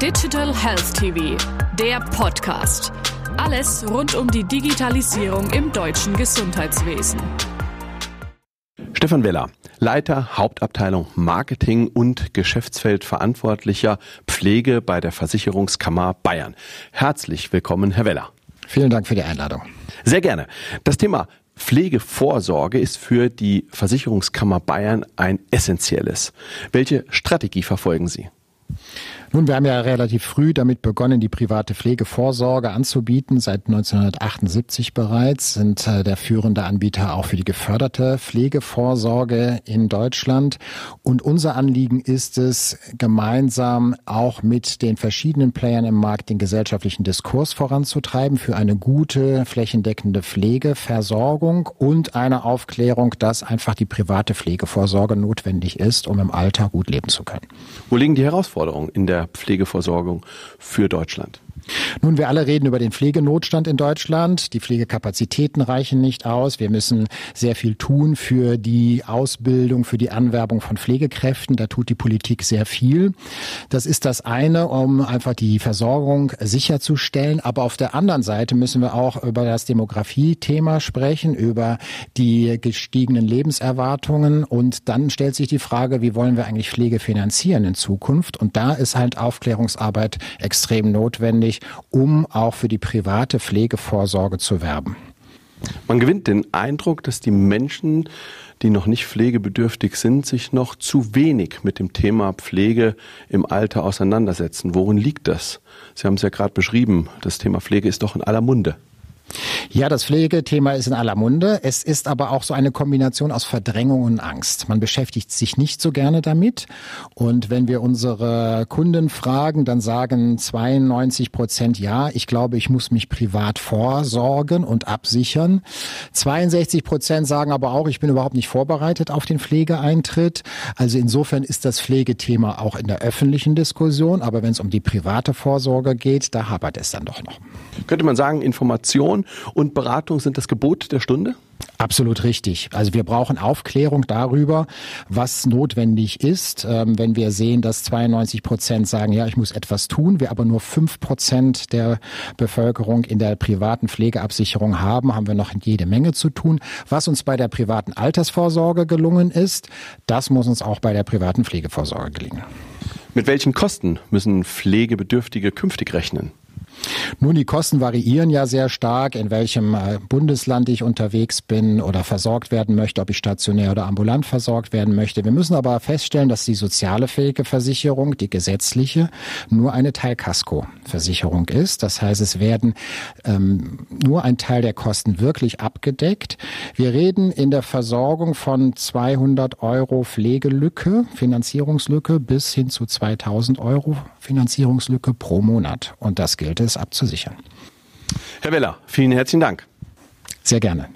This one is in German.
Digital Health TV, der Podcast. Alles rund um die Digitalisierung im deutschen Gesundheitswesen. Stefan Weller, Leiter Hauptabteilung Marketing und Geschäftsfeldverantwortlicher Pflege bei der Versicherungskammer Bayern. Herzlich willkommen, Herr Weller. Vielen Dank für die Einladung. Sehr gerne. Das Thema Pflegevorsorge ist für die Versicherungskammer Bayern ein essentielles. Welche Strategie verfolgen Sie? Nun, wir haben ja relativ früh damit begonnen, die private Pflegevorsorge anzubieten. Seit 1978 bereits sind äh, der führende Anbieter auch für die geförderte Pflegevorsorge in Deutschland. Und unser Anliegen ist es, gemeinsam auch mit den verschiedenen Playern im Markt den gesellschaftlichen Diskurs voranzutreiben für eine gute, flächendeckende Pflegeversorgung und eine Aufklärung, dass einfach die private Pflegevorsorge notwendig ist, um im Alter gut leben zu können. Wo liegen die Herausforderungen in der Pflegeversorgung für Deutschland? Nun, wir alle reden über den Pflegenotstand in Deutschland. Die Pflegekapazitäten reichen nicht aus. Wir müssen sehr viel tun für die Ausbildung, für die Anwerbung von Pflegekräften. Da tut die Politik sehr viel. Das ist das eine, um einfach die Versorgung sicherzustellen. Aber auf der anderen Seite müssen wir auch über das Demografie-Thema sprechen, über die gestiegenen Lebenserwartungen. Und dann stellt sich die Frage, wie wollen wir eigentlich Pflege finanzieren in Zukunft? Und da ist halt Aufklärungsarbeit extrem notwendig um auch für die private Pflegevorsorge zu werben. Man gewinnt den Eindruck, dass die Menschen, die noch nicht pflegebedürftig sind, sich noch zu wenig mit dem Thema Pflege im Alter auseinandersetzen. Worin liegt das? Sie haben es ja gerade beschrieben, das Thema Pflege ist doch in aller Munde. Ja, das Pflegethema ist in aller Munde. Es ist aber auch so eine Kombination aus Verdrängung und Angst. Man beschäftigt sich nicht so gerne damit. Und wenn wir unsere Kunden fragen, dann sagen 92 Prozent ja, ich glaube, ich muss mich privat vorsorgen und absichern. 62 Prozent sagen aber auch, ich bin überhaupt nicht vorbereitet auf den Pflegeeintritt. Also insofern ist das Pflegethema auch in der öffentlichen Diskussion. Aber wenn es um die private Vorsorge geht, da hapert es dann doch noch. Könnte man sagen, Information und Beratung sind das Gebot der Stunde? Absolut richtig. Also wir brauchen Aufklärung darüber, was notwendig ist. Ähm, wenn wir sehen, dass 92 Prozent sagen, ja, ich muss etwas tun, wir aber nur fünf Prozent der Bevölkerung in der privaten Pflegeabsicherung haben, haben wir noch jede Menge zu tun. Was uns bei der privaten Altersvorsorge gelungen ist, das muss uns auch bei der privaten Pflegevorsorge gelingen. Mit welchen Kosten müssen Pflegebedürftige künftig rechnen? Nun, die Kosten variieren ja sehr stark, in welchem äh, Bundesland ich unterwegs bin oder versorgt werden möchte, ob ich stationär oder ambulant versorgt werden möchte. Wir müssen aber feststellen, dass die soziale Pflegeversicherung, die gesetzliche, nur eine Teilkaskoversicherung ist. Das heißt, es werden ähm, nur ein Teil der Kosten wirklich abgedeckt. Wir reden in der Versorgung von 200 Euro Pflegelücke, Finanzierungslücke bis hin zu 2000 Euro Finanzierungslücke pro Monat. Und das gilt es abzusichern. Herr Weller, vielen herzlichen Dank. Sehr gerne.